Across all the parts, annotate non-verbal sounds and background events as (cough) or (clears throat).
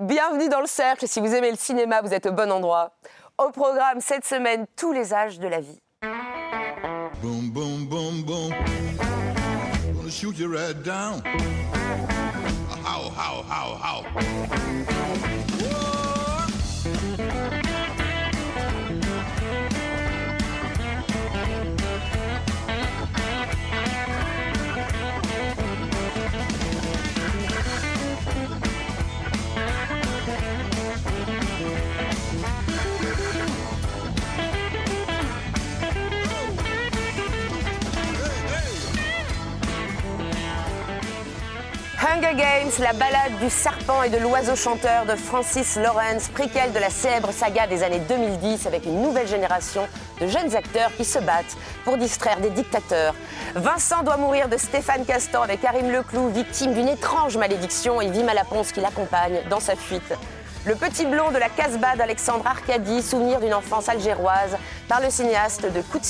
Bienvenue dans le cercle. Si vous aimez le cinéma, vous êtes au bon endroit. Au programme cette semaine, tous les âges de la vie. Hunger Games, la balade du serpent et de l'oiseau chanteur de Francis Lawrence, préquel de la célèbre saga des années 2010 avec une nouvelle génération de jeunes acteurs qui se battent pour distraire des dictateurs. Vincent doit mourir de Stéphane Castan avec Karim Leclou, victime d'une étrange malédiction et Vima Laponce qui l'accompagne dans sa fuite. Le petit blond de la Casbah d'Alexandre Arcadi, souvenir d'une enfance algéroise, par le cinéaste de Coup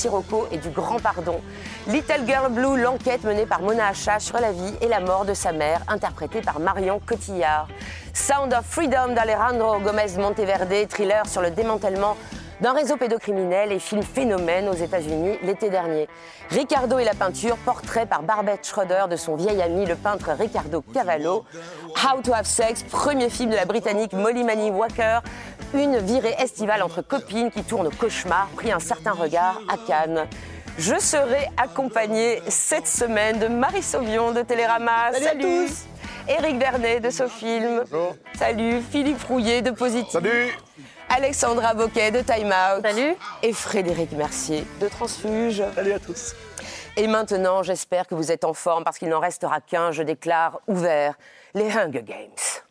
et du Grand Pardon. Little Girl Blue, l'enquête menée par Mona Acha sur la vie et la mort de sa mère, interprétée par Marion Cotillard. Sound of Freedom d'Alejandro Gomez Monteverde, thriller sur le démantèlement d'un réseau pédocriminel et film phénomène aux États-Unis l'été dernier. Ricardo et la peinture, portrait par Barbette Schroeder de son vieil ami le peintre Ricardo Cavallo. How to Have Sex, premier film de la britannique Molly Manny Walker. Une virée estivale entre copines qui tourne au cauchemar, pris un certain regard à Cannes. Je serai accompagnée cette semaine de Marie Sauvion de Télérama. Salut, à tous. Éric Vernet de Sofilm. Salut. Philippe Rouillet de Positif. Salut. Alexandra Boquet de Time Out. Salut. Et Frédéric Mercier de Transfuge. Salut à tous. Et maintenant, j'espère que vous êtes en forme parce qu'il n'en restera qu'un. Je déclare ouvert les Hunger Games.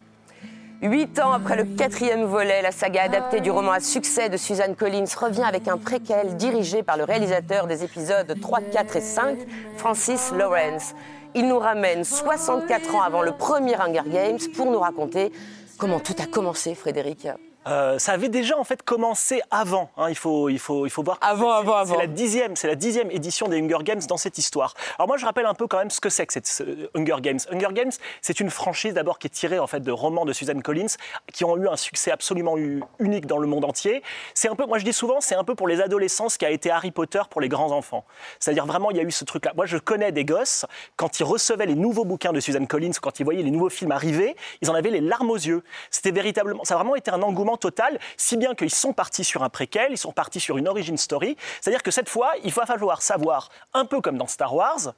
Huit ans après le quatrième volet, la saga adaptée du roman à succès de Suzanne Collins revient avec un préquel dirigé par le réalisateur des épisodes 3, 4 et 5, Francis Lawrence. Il nous ramène 64 ans avant le premier Hunger Games pour nous raconter comment tout a commencé, Frédéric. Euh, ça avait déjà en fait commencé avant. Hein. il, faut, il, faut, il faut voir. Avant, avant, avant. C'est la dixième, c'est la dixième édition des Hunger Games dans cette histoire. Alors moi, je rappelle un peu quand même ce que c'est que cette Hunger Games. Hunger Games, c'est une franchise d'abord qui est tirée en fait de romans de Suzanne Collins qui ont eu un succès absolument unique dans le monde entier. C'est un peu, moi je dis souvent, c'est un peu pour les adolescents ce qui a été Harry Potter pour les grands enfants. C'est-à-dire vraiment, il y a eu ce truc-là. Moi, je connais des gosses quand ils recevaient les nouveaux bouquins de Suzanne Collins, quand ils voyaient les nouveaux films arriver, ils en avaient les larmes aux yeux. C'était véritablement, ça a vraiment été un engouement total si bien qu'ils sont partis sur un préquel, ils sont partis sur une origin story. C'est-à-dire que cette fois, il va falloir savoir, un peu comme dans Star Wars,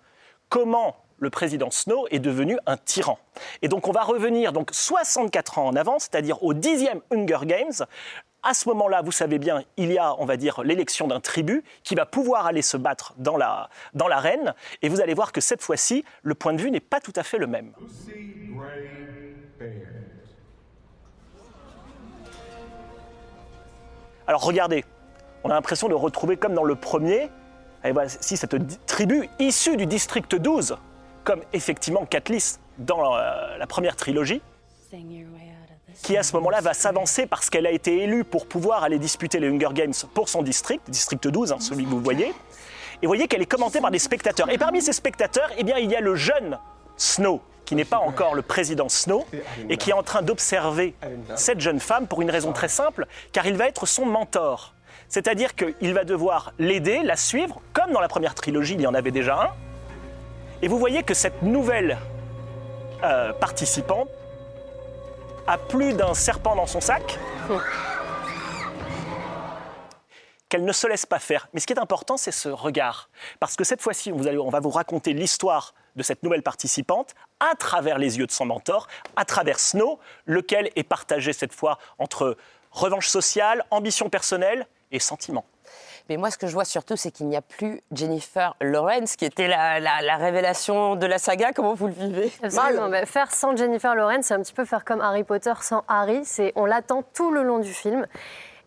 comment le président Snow est devenu un tyran. Et donc on va revenir donc 64 ans en avant, c'est-à-dire au dixième Hunger Games. À ce moment-là, vous savez bien, il y a, on va dire, l'élection d'un tribut qui va pouvoir aller se battre dans l'arène. La, dans et vous allez voir que cette fois-ci, le point de vue n'est pas tout à fait le même. Alors regardez, on a l'impression de retrouver comme dans le premier, et si cette tribu issue du district 12, comme effectivement Katniss dans euh, la première trilogie, qui à ce moment-là va s'avancer parce qu'elle a été élue pour pouvoir aller disputer les Hunger Games pour son district, district 12, hein, celui que vous voyez. Et vous voyez qu'elle est commentée par des spectateurs. Et parmi ces spectateurs, eh bien, il y a le jeune Snow, qui n'est pas encore le président Snow, et qui est en train d'observer cette jeune femme pour une raison très simple, car il va être son mentor. C'est-à-dire qu'il va devoir l'aider, la suivre, comme dans la première trilogie, il y en avait déjà un. Et vous voyez que cette nouvelle euh, participante a plus d'un serpent dans son sac qu'elle ne se laisse pas faire. Mais ce qui est important, c'est ce regard. Parce que cette fois-ci, on va vous raconter l'histoire de cette nouvelle participante à travers les yeux de son mentor, à travers Snow, lequel est partagé cette fois entre revanche sociale, ambition personnelle et sentiment. Mais moi, ce que je vois surtout, c'est qu'il n'y a plus Jennifer Lawrence, qui était la, révélation de la saga. Comment vous le vivez? Mal. faire sans Jennifer Lawrence, c'est un petit peu faire comme Harry Potter sans Harry. On l'attend tout le long du film.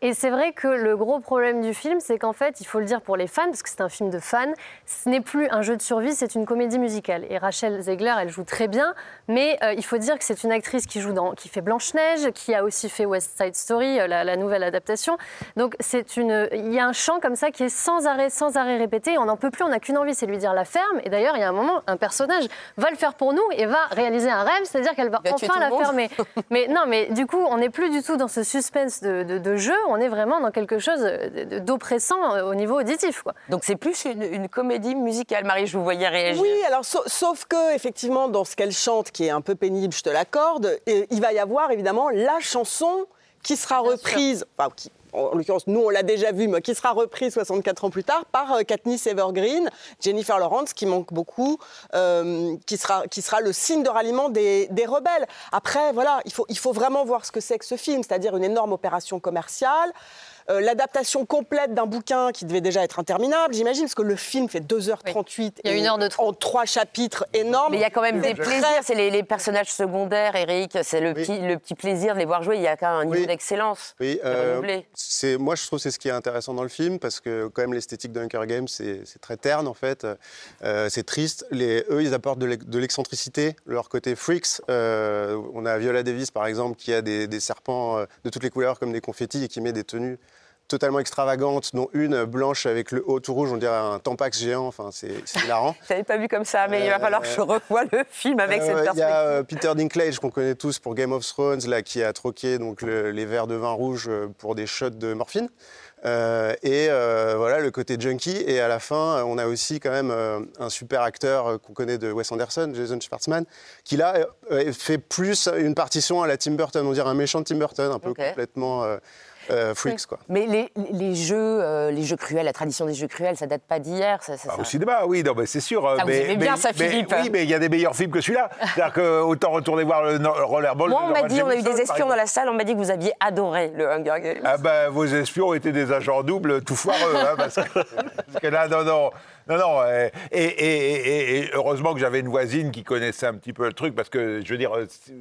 Et c'est vrai que le gros problème du film, c'est qu'en fait, il faut le dire pour les fans, parce que c'est un film de fans, ce n'est plus un jeu de survie, c'est une comédie musicale. Et Rachel Zegler, elle joue très bien, mais euh, il faut dire que c'est une actrice qui joue dans, qui fait Blanche-Neige, qui a aussi fait West Side Story, euh, la, nouvelle adaptation. Donc c'est une, il y a un chant comme ça qui est sans arrêt, sans arrêt répété. On n'en peut plus, on n'a qu'une envie, c'est lui dire la ferme. Et d'ailleurs, il y a un moment, un personnage va le faire pour nous et va réaliser un rêve, c'est-à-dire qu'elle va enfin la fermer. (laughs) mais non, mais du coup, on n'est plus du tout dans ce suspense de, jeu. On est vraiment dans quelque chose d'oppressant euh, au niveau auditif. Quoi. Donc c'est plus une, comédie musicale. Marie, je vous voyais réagir. Oui, alors sauf que effectivement, dans ce qu'elle chante, qui est un peu pénible, je te l'accorde, il va y avoir évidemment la chanson qui sera reprise, enfin, qui, en l'occurrence, nous, on l'a déjà vu, mais qui sera reprise 64 ans plus tard par euh, Katniss Evergreen, Jennifer Lawrence, qui manque beaucoup, euh, qui, sera, qui sera le signe de ralliement des, des rebelles. Après, voilà, il faut, il faut vraiment voir ce que c'est que ce film, c'est-à-dire une énorme opération commerciale. Euh, l'adaptation complète d'un bouquin qui devait déjà être interminable, j'imagine, parce que le film fait 2h38 il y a une heure de en trois chapitres énormes. Mais il y a quand même des plaisirs, c'est les, personnages secondaires, Eric, c'est le, petit, le petit plaisir de les voir jouer, il y a quand même un niveau d'excellence. Oui, euh, moi je trouve que c'est ce qui est intéressant dans le film, parce que quand même l'esthétique de Hunger Games, c'est très terne en fait, euh, c'est triste. Les, eux, ils apportent de l'excentricité, leur côté freaks. on a Viola Davis par exemple, qui a des, des serpents de toutes les couleurs comme des confettis et qui met des tenues totalement extravagantes, dont une blanche avec le haut tout rouge, on dirait un tampax géant. Enfin, c'est hilarant. (laughs) je n'avais pas vu comme ça, mais il va falloir que je revoie le film avec cette perspective. Il y a euh, Peter Dinklage qu'on connaît tous pour Game of Thrones, là, qui a troqué donc les verres de vin rouge euh, pour des shots de morphine. Euh, et voilà le côté junkie. Et à la fin, on a aussi quand même un super acteur qu'on connaît de Wes Anderson, Jason Schwartzman, qui là fait plus une partition à la Tim Burton, on dirait un méchant Tim Burton, un peu complètement euh, freaks. Quoi. Mais les, les jeux, euh, les jeux cruels, la tradition des jeux cruels, ça date pas d'hier. Ça, ça, Au cinéma, oui, c'est sûr. Ah, mais, vous aimez bien ça, Philippe. oui, mais il y a des meilleurs films que celui-là. C'est-à-dire qu'autant retourner voir le, Rollerball. Moi, on m'a dit, on a eu des espions dans la salle, on m'a dit que vous aviez adoré le Hunger Games. Ah ben, vos espions étaient des agents doubles, tout foireux. hein, parce, que, (laughs) là, non, non. Non, non, et, et, heureusement que j'avais une voisine qui connaissait un petit peu le truc, parce que, je veux dire,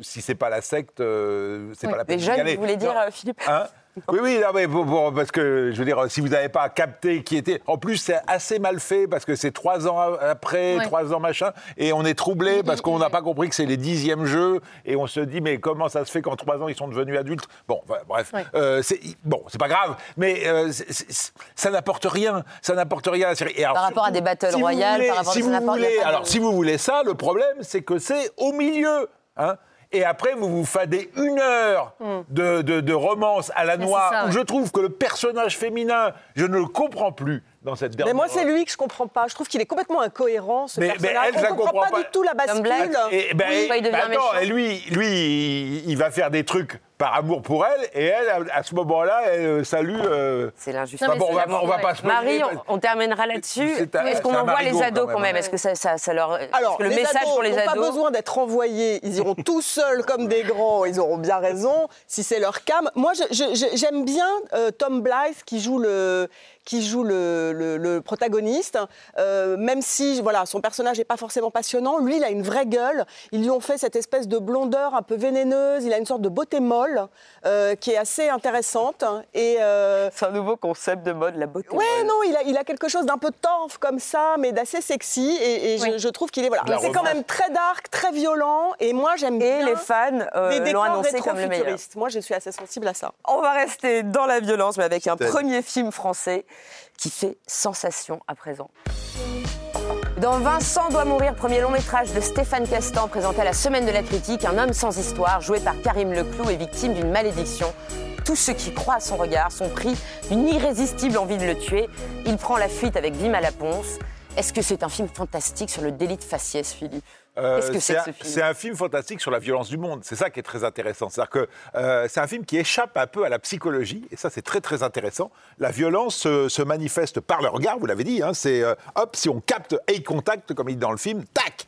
si c'est pas la secte, euh, c'est pas la peine Les jeunes, vous voulez dire, Philippe hein (laughs) oui, oui, non, mais parce que je veux dire, si vous n'avez pas capté qui était. En plus, c'est assez mal fait parce que c'est trois ans après, trois ans machin, et on est troublé parce qu'on n'a pas compris que c'est les dixièmes jeux, et on se dit, mais comment ça se fait qu'en trois ans ils sont devenus adultes? Bon, bref, euh, c'est bon, c'est pas grave, mais euh, ça n'apporte rien, ça n'apporte rien à la série. par rapport à des battle royales, par rapport si vous voulez, alors si vous voulez ça, le problème c'est que c'est au milieu. Hein et après vous vous fadez une heure hmm. de, de, romance à la noix, où je trouve que le personnage féminin, je ne le comprends plus dans cette dernière. Mais moi, c'est lui que je comprends pas. Je trouve qu'il est complètement incohérent, ce mais, personnage. Mais elle, On ne comprend, pas, du tout la bascule. Et, ben, oui, il devient ben, attends, et lui, lui, il va faire des trucs par amour pour elle, et elle, à ce moment-là, elle euh, salue. Euh, c'est l'injustice. bon, on, va, on va pas se Marie, on, terminera là-dessus. Est-ce qu'on envoie les ados quand même, Est-ce que ça, ça, ça, leur. Alors, le les message ados pour les ados. pas besoin d'être envoyés. Ils iront tout seuls comme des grands. Ils auront bien raison, si c'est leur cam. Moi, j'aime bien euh, Tom Blythe qui joue le qui joue le, le, protagoniste, euh, même si voilà, son personnage n'est pas forcément passionnant, lui, il a une vraie gueule. Ils lui ont fait cette espèce de blondeur un peu vénéneuse, il a une sorte de beauté molle euh, qui est assez intéressante. Et, euh, C'est un nouveau concept de mode, la beauté ouais, non, il a, il a quelque chose d'un peu torf comme ça, mais d'assez sexy. Et, je, trouve qu'il est. Voilà. C'est quand même très dark, très violent. Et moi, j'aime bien. Et les fans l'ont annoncé comme le meilleur. Moi, je suis assez sensible à ça. On va rester dans la violence, mais avec un premier film français qui fait sensation à présent. Dans Vincent doit mourir, premier long métrage de Stéphane Castan présenté à la Semaine de la Critique, un homme sans histoire joué par Karim Leclou est victime d'une malédiction. Tous ceux qui croient à son regard sont pris d'une irrésistible envie de le tuer. Il prend la fuite avec Vima Laponce. Est-ce que c'est un film fantastique sur le délit de faciès, Philippe? Euh, c'est un, film fantastique sur la violence du monde. C'est ça qui est très intéressant. C'est-à-dire que euh, c'est un film qui échappe un peu à la psychologie, et ça c'est très très intéressant. La violence se, manifeste par le regard, vous l'avez dit. Hein, c'est euh, hop, si on capte eye contact, comme il dit dans le film, tac,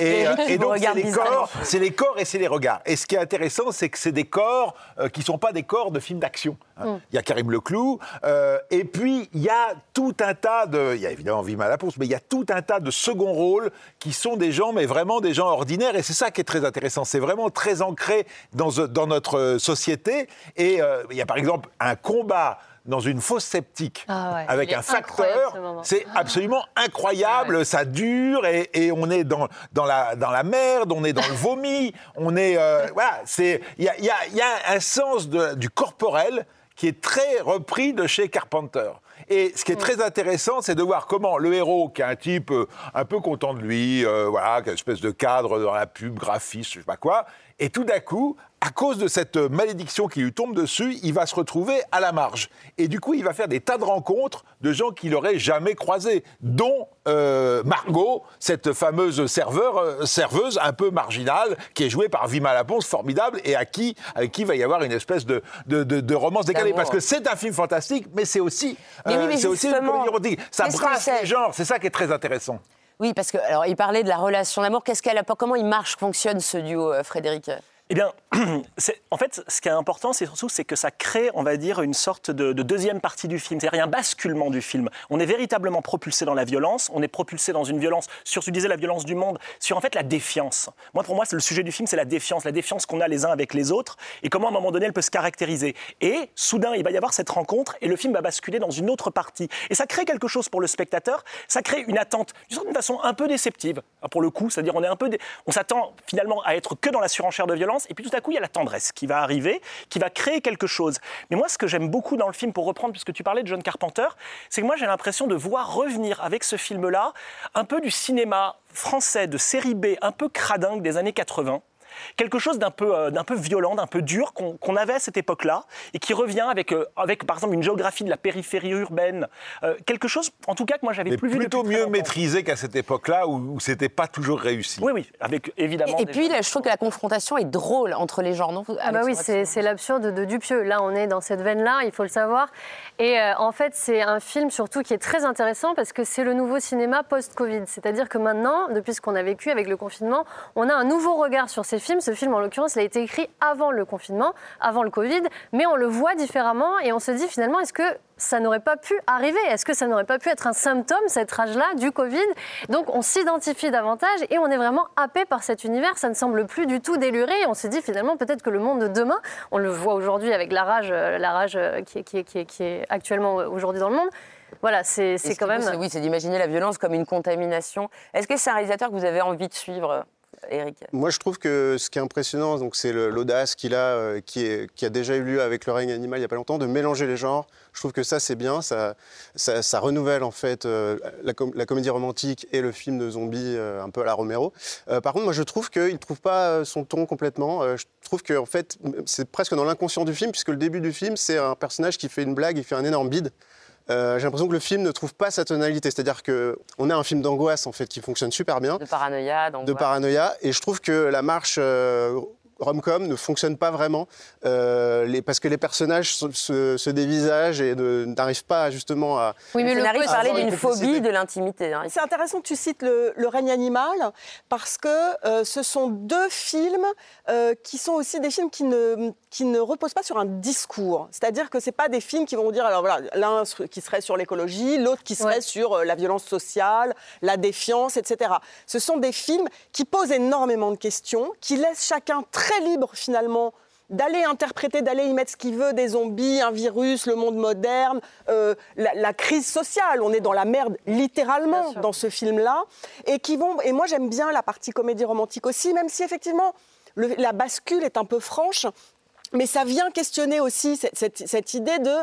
et, (laughs) donc, c'est les, corps, c'est les corps et c'est les regards. Et ce qui est intéressant, c'est que c'est des corps qui ne sont pas des corps de films d'action. Hein. Il y a Karim Leclou, euh, et puis il y a tout un tas de. Il y a évidemment Vima Laponce, mais il y a tout un tas de second rôles qui sont des gens, mais vraiment des gens ordinaires. Et c'est ça qui est très intéressant. C'est vraiment très ancré dans, dans notre euh, société. Et euh, il y a par exemple un combat dans une fosse sceptique Ah ouais, avec un facteur. ce. C'est absolument incroyable, ça dure et, et on est dans, dans, la, dans la merde, on est dans le vomi, on est. euh, (laughs) voilà. Il y a, il y a- il y a un sens de- du corporel qui est très repris de chez Carpenter. Et ce qui est très intéressant, c'est de voir comment le héros, qui est un type euh, un peu content de lui, euh, voilà, qui a une espèce de cadre dans la pub, graphiste, je sais pas quoi, et tout d'un coup, à cause de cette malédiction qui lui tombe dessus, il va se retrouver à la marge. Et du coup, il va faire des tas de rencontres de gens qu'il n'aurait jamais croisés, dont euh, Margot, cette fameuse serveur, euh, serveuse un peu marginale, qui est jouée par Vima Laponce, formidable, et à qui, avec qui il va y avoir une espèce de, de, de- de romance décalée. Parce que c'est un film fantastique, mais c'est aussi, euh, Mais oui, mais c'est aussi une comédie. Ça brasse les genres, c'est ça qui est très intéressant. Oui, parce que alors il parlait de la relation d'amour. Qu'est-ce qu'elle apporte Comment il marche, fonctionne ce duo, euh, Frédéric? Eh bien, (clears throat) en fait, ce qui est important, c'est surtout c'est que ça crée, on va dire, une sorte de, de deuxième partie du film. C'est-à-dire un basculement du film. On est véritablement propulsé dans la violence. On est propulsé dans une violence sur, tu disais, la violence du monde, sur en fait la défiance. Moi, pour moi, le sujet du film, c'est la défiance, la défiance qu'on a les uns avec les autres, et comment à un moment donné elle peut se caractériser. Et soudain, il va y avoir cette rencontre, et le film va basculer dans une autre partie. Et ça crée quelque chose pour le spectateur. Ça crée une attente, d'une façon, un peu déceptive, hein, pour le coup. C'est-à-dire, on est un peu, on s'attend finalement à être que dans la surenchère de violence, et puis tout à coup, il y a la tendresse qui va arriver, qui va créer quelque chose. Mais moi, ce que j'aime beaucoup dans le film, pour reprendre, puisque tu parlais de John Carpenter, c'est que moi, j'ai l'impression de voir revenir avec ce film-là un peu du cinéma français de série B, un peu cradingue des années 80 quelque chose d'un peu, euh, d'un peu violent, d'un peu dur qu'on qu'on avait à cette époque-là et qui revient avec, euh, avec, par exemple, une géographie de la périphérie urbaine. Euh, quelque chose, en tout cas, que moi, j'avais Mais plus vu plutôt mieux maîtrisé qu'à cette époque-là où, où c'était pas toujours réussi. Oui, oui, avec évidemment. Et, puis, là, je trouve que la confrontation est drôle entre les genres. Non? Ah bah oui, c'est c'est l'absurde de Dupieux. Là, on est dans cette veine-là, il faut le savoir. Et euh, en fait, c'est un film surtout qui est très intéressant parce que c'est le nouveau cinéma post-Covid. C'est-à-dire que maintenant, depuis ce qu'on a vécu avec le confinement, on a un nouveau regard sur ces Ce film, en l'occurrence, il a été écrit avant le confinement, avant le Covid, mais on le voit différemment et on se dit finalement, est-ce que ça n'aurait pas pu arriver? Est-ce que ça n'aurait pas pu être un symptôme, cette rage-là, du Covid? Donc on s'identifie davantage et on est vraiment happé par cet univers. Ça ne semble plus du tout déluré. On se dit finalement peut-être que le monde de demain, on le voit aujourd'hui avec la rage, euh, la rage euh, qui, est- qui est- qui est- qui est actuellement euh, aujourd'hui dans le monde. Voilà, c'est quand même. Oui, c'est d'imaginer la violence comme une contamination. Est-ce que c'est un réalisateur que vous avez envie de suivre, Moi, je trouve que ce qui est impressionnant, donc, c'est l'audace qu'il a, euh, qui, a déjà eu lieu avec le règne animal il n'y a pas longtemps, de mélanger les genres. Je trouve que ça, c'est bien. Ça, renouvelle, en fait, euh, la, com- la comédie romantique et le film de zombies euh, un peu à la Romero. Par contre, moi, je trouve qu'il ne trouve pas son ton complètement. Je trouve que, en fait, c'est presque dans l'inconscient du film, puisque le début du film, c'est un personnage qui fait une blague, il fait un énorme bide. Euh, J'ai l'impression que le film ne trouve pas sa tonalité, c'est-à-dire qu'on a un film d'angoisse en fait qui fonctionne super bien, De paranoïa, de d'angoisse. paranoïa. Et je trouve que la marche euh, rom-com ne fonctionne pas vraiment euh, les- parce que les personnages se, se- se dévisagent et ne- n'arrivent pas justement à. Oui, Le scénariste côté- parlait avoir une d'une phobie de l'intimité. hein. C'est intéressant que tu cites le, le règne animal parce que euh, ce sont deux films euh, qui sont aussi des films qui ne, qui ne reposent pas sur un discours. C'est-à-dire que ce pas des films qui vont dire, alors voilà, l'un qui serait sur l'écologie, l'autre qui serait Ouais. sur euh, la violence sociale, la défiance, etc. Ce sont des films qui posent énormément de questions, qui laissent chacun très libre finalement d'aller interpréter, d'aller y mettre ce qu'il veut, des zombies, un virus, le monde moderne, euh, la, la crise sociale. On est dans la merde littéralement dans ce film-là. Et qui vont. Et moi j'aime bien la partie comédie romantique aussi, même si effectivement le- la bascule est un peu franche. Mais ça vient questionner aussi cette, cette- cette idée de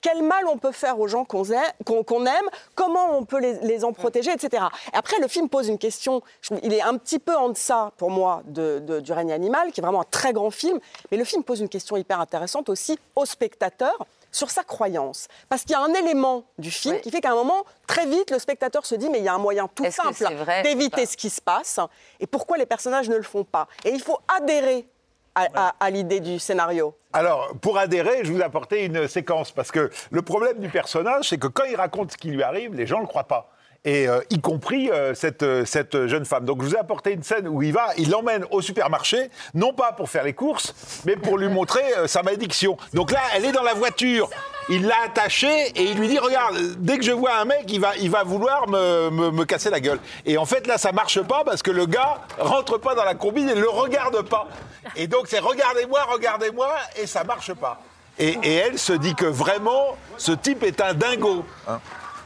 quel mal on peut faire aux gens qu'on aime, comment on peut les, les en protéger, etc. Et après, le film pose une question, il est un petit peu en deçà, pour moi, de, de- du règne animal, qui est vraiment un très grand film, mais le film pose une question hyper intéressante aussi au spectateur sur sa croyance. Parce qu'il y a un élément du film Oui. qui fait qu'à un moment, très vite, le spectateur se dit, mais il y a un moyen tout simple d'éviter ce qui se passe, et pourquoi les personnages ne le font pas? Et il faut adhérer à, à- à l'idée du scénario. Alors, pour adhérer, je vous apportais une séquence, parce que le problème du personnage, c'est que quand il raconte ce qui lui arrive, les gens ne le croient pas. et euh, y compris euh, cette, euh, cette jeune femme. Donc je vous ai apporté une scène où il va, il l'emmène au supermarché, non pas pour faire les courses, mais pour lui montrer sa malédiction. Donc là, elle est dans la voiture, il l'a attachée et il lui dit, regarde, dès que je vois un mec, il va, vouloir me, casser la gueule. Et en fait, là, ça marche pas parce que le gars rentre pas dans la combine et ne le regarde pas. Et donc c'est regardez-moi, regardez-moi, et ça marche pas. Et, et elle se dit que vraiment, ce type est un dingo. hein.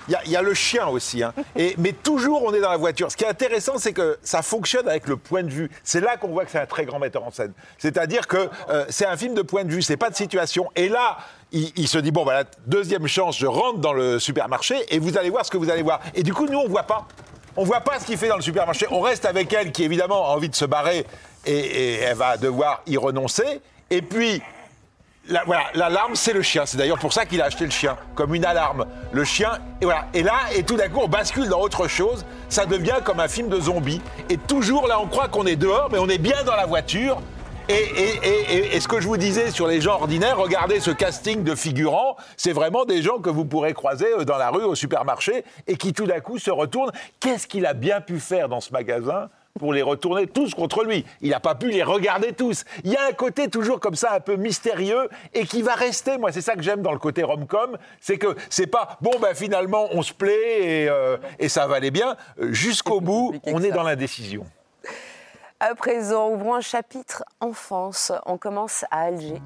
Il y, a- il y a le chien aussi. hein. (laughs) Et, mais toujours, on est dans la voiture. Ce qui est intéressant, c'est que ça fonctionne avec le point de vue. C'est là qu'on voit que c'est un très grand metteur en scène. C'est-à-dire que euh, c'est un film de point de vue, c'est pas de situation. Et là, il, il se dit bon, voilà, deuxième chance, je rentre dans le supermarché et vous allez voir ce que vous allez voir. Et du coup, nous, on voit pas. On voit pas ce qu'il fait dans le supermarché. On reste avec elle qui, évidemment, a envie de se barrer et, et elle va devoir y renoncer. Et puis, la, voilà, l'alarme, c'est le chien. C'est d'ailleurs pour ça qu'il a acheté le chien, comme une alarme. Le chien, et voilà. Et là, et tout d'un coup, on bascule dans autre chose. Ça devient comme un film de zombies. Et toujours là, on croit qu'on est dehors, mais on est bien dans la voiture. Et, et- et- et- ce que je vous disais sur les gens ordinaires, regardez ce casting de figurants, c'est vraiment des gens que vous pourrez croiser euh, dans la rue, au supermarché, et qui tout d'un coup se retournent. Qu'est-ce qu'il a bien pu faire dans ce magasin? Pour les retourner tous contre lui. Il n'a pas pu les regarder tous. Il y a un côté toujours comme ça un peu mystérieux et qui va rester. Moi, c'est ça que j'aime dans le côté rom-com, c'est que c'est pas bon ben finalement on se plaît et, euh, et ça va aller bien. Euh, Jusqu'au bout, on est dans l'indécision. À présent, ouvrons un chapitre enfance. On commence à Alger.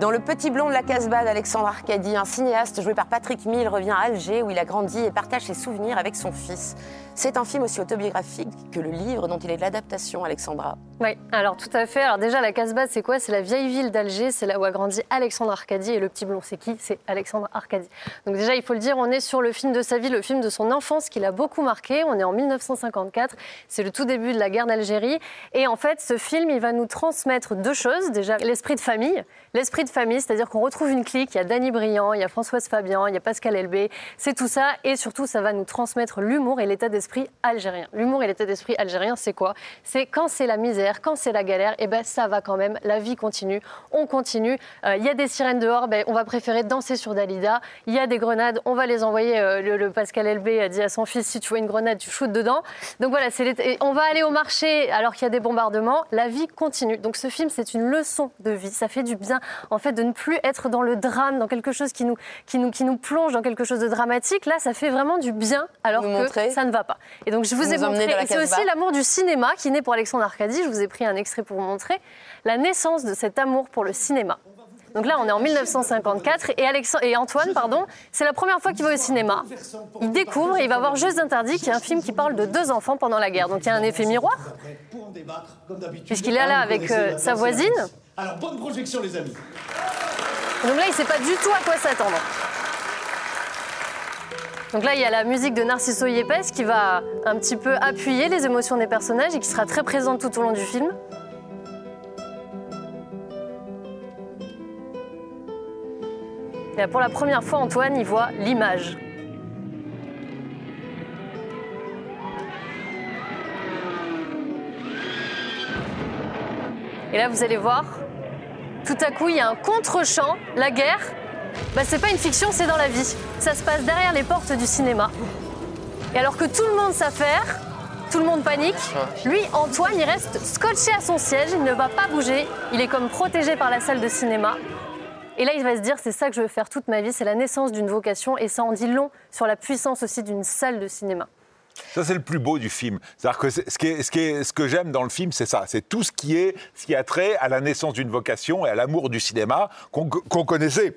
Dans Le Petit Blond de la Casbah d'Alexandre Arcadi, un cinéaste joué par Patrick Mill revient à Alger où il a grandi et partage ses souvenirs avec son fils. C'est un film aussi autobiographique que le livre dont il est l'adaptation, Alexandra. Oui, alors tout à fait. Alors déjà, la Casbah, c'est quoi? C'est la vieille ville d'Alger, c'est là où a grandi Alexandre Arcadi. Et le petit blond, c'est qui? C'est Alexandre Arcadi. Donc déjà, il faut le dire, on est sur le film de sa vie, le film de son enfance qui l'a beaucoup marqué. On est en 1954, c'est le tout début de la guerre d'Algérie. Et en fait, ce film, il va nous transmettre deux choses. Déjà, l'esprit de famille. L'esprit de famille, c'est-à-dire qu'on retrouve une clique. Il y a Danny Briand, il y a Françoise Fabian, il y a Pascal Elbé. C'est tout ça. Et surtout, ça va nous transmettre l'humour et l'état d'esprit algérien. L'humour et l'état d'esprit algérien, c'est quoi? C'est quand c'est la misère, quand c'est la galère, et ben ça va quand même. La vie continue, on continue. Euh, Il y a des sirènes dehors, ben, on va préférer danser sur Dalida. Il y a des grenades, on va les envoyer. euh, le, le Pascal Elbé a dit à son fils si tu vois une grenade, tu shootes dedans. Donc voilà, on va aller au marché alors qu'il y a des bombardements. La vie continue. Donc ce film, c'est une leçon de vie. Ça fait du bien, en fait, de ne plus être dans le drame, dans quelque chose qui nous, qui nous, qui nous plonge dans quelque chose de dramatique. Là, ça fait vraiment du bien alors Nous que montrer. ça ne va pas. Et donc je vous Vous ai montré. C'est aussi l'amour du cinéma qui naît pour Alexandre Arcadi. Je vous ai pris un extrait pour vous montrer la naissance de cet amour pour le cinéma. Donc là, on est en 1954 et, Alexandre, et Antoine, pardon, c'est la première fois qu'il va au cinéma. Il découvre et il va voir Jeux interdits, qui est un film qui parle de deux enfants pendant la guerre. Donc il y a un effet miroir, puisqu'il est là avec euh, sa voisine. Alors, bonne projection, les amis. Donc là, il ne sait pas du tout à quoi s'attendre. Donc là, il y a la musique de Narciso Yepes qui va un petit peu appuyer les émotions des personnages et qui sera très présente tout au long du film. Et là, pour la première fois, Antoine, il voit l'image. Et là, vous allez voir, tout à coup, il y a un contre-champ. La guerre, bah, c'est pas une fiction, c'est dans la vie. Ça se passe derrière les portes du cinéma. Et alors que tout le monde s'affaire, tout le monde panique, lui, Antoine, il reste scotché à son siège, il ne va pas bouger, il est comme protégé par la salle de cinéma. Et là, il va se dire, c'est ça que je veux faire toute ma vie, c'est la naissance d'une vocation, et ça en dit long sur la puissance aussi d'une salle de cinéma. Ça, c'est le plus beau du film. C'est-à-dire que ce, qui est- ce, qui est- ce que j'aime dans le film, c'est ça. C'est tout ce qui, est, ce qui a trait à la naissance d'une vocation et à l'amour du cinéma qu'on qu'on connaissait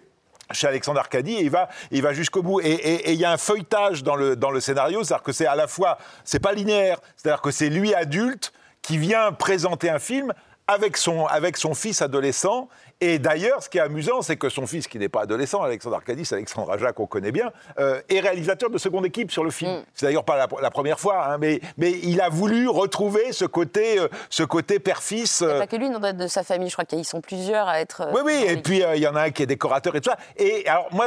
chez Alexandre Arcadi, et il va, il va jusqu'au bout. Et- il y a un feuilletage dans le, dans le scénario, c'est-à-dire que c'est à la fois, c'est pas linéaire, c'est-à-dire que c'est lui adulte qui vient présenter un film avec son, avec son fils adolescent. Et d'ailleurs, ce qui est amusant, c'est que son fils, qui n'est pas adolescent, Alexandre Arcadis, Alexandre Aja qu'on connaît bien, euh, est réalisateur de seconde équipe sur le film. C'est d'ailleurs pas la, la première fois, hein, mais, mais il a voulu retrouver ce côté, euh, ce côté père-fils. Euh, pas que lui, non, de sa famille, je crois qu'ils sont plusieurs à être. euh, oui, oui, et puis il y en a un qui est décorateur et tout ça. Et alors, moi,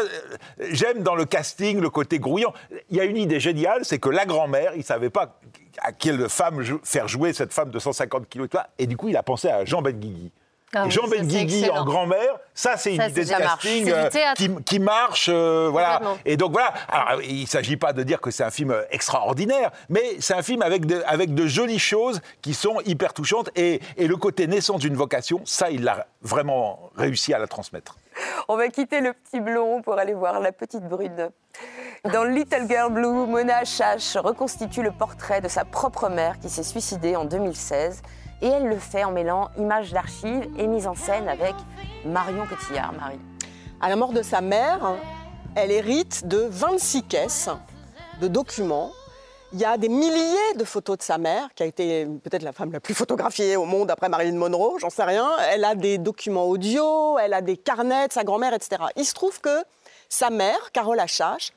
j'aime dans le casting le côté grouillant. Il y a une idée géniale, c'est que la grand-mère, il ne savait pas à quelle femme jou- faire jouer cette femme de 150 kilos et tout ça. Et du coup, il a pensé à Jean Benguigui. Ah oui, Jean Benguigui en grand-mère, ça c'est une Ça, idée de casting euh, qui, qui marche, euh, voilà. Et donc voilà. Alors, il ne s'agit pas de dire que c'est un film extraordinaire, mais c'est un film avec de, avec de jolies choses qui sont hyper touchantes et, et le côté naissance d'une vocation, ça il l'a vraiment réussi à la transmettre. On va quitter le petit blond pour aller voir la petite brune. Dans Little Girl Blue, Mona Achache reconstitue le portrait de sa propre mère qui s'est suicidée en 2016. Et elle le fait en mêlant images d'archives et mise en scène avec Marion Cotillard. Marie. À la mort de sa mère, elle hérite de 26 caisses de documents. Il y a des milliers de photos de sa mère, qui a été peut-être la femme la plus photographiée au monde après Marilyn Monroe, j'en sais rien. Elle a des documents audio, elle a des carnets de sa grand-mère, etc. Il se trouve que sa mère, Carole Achache,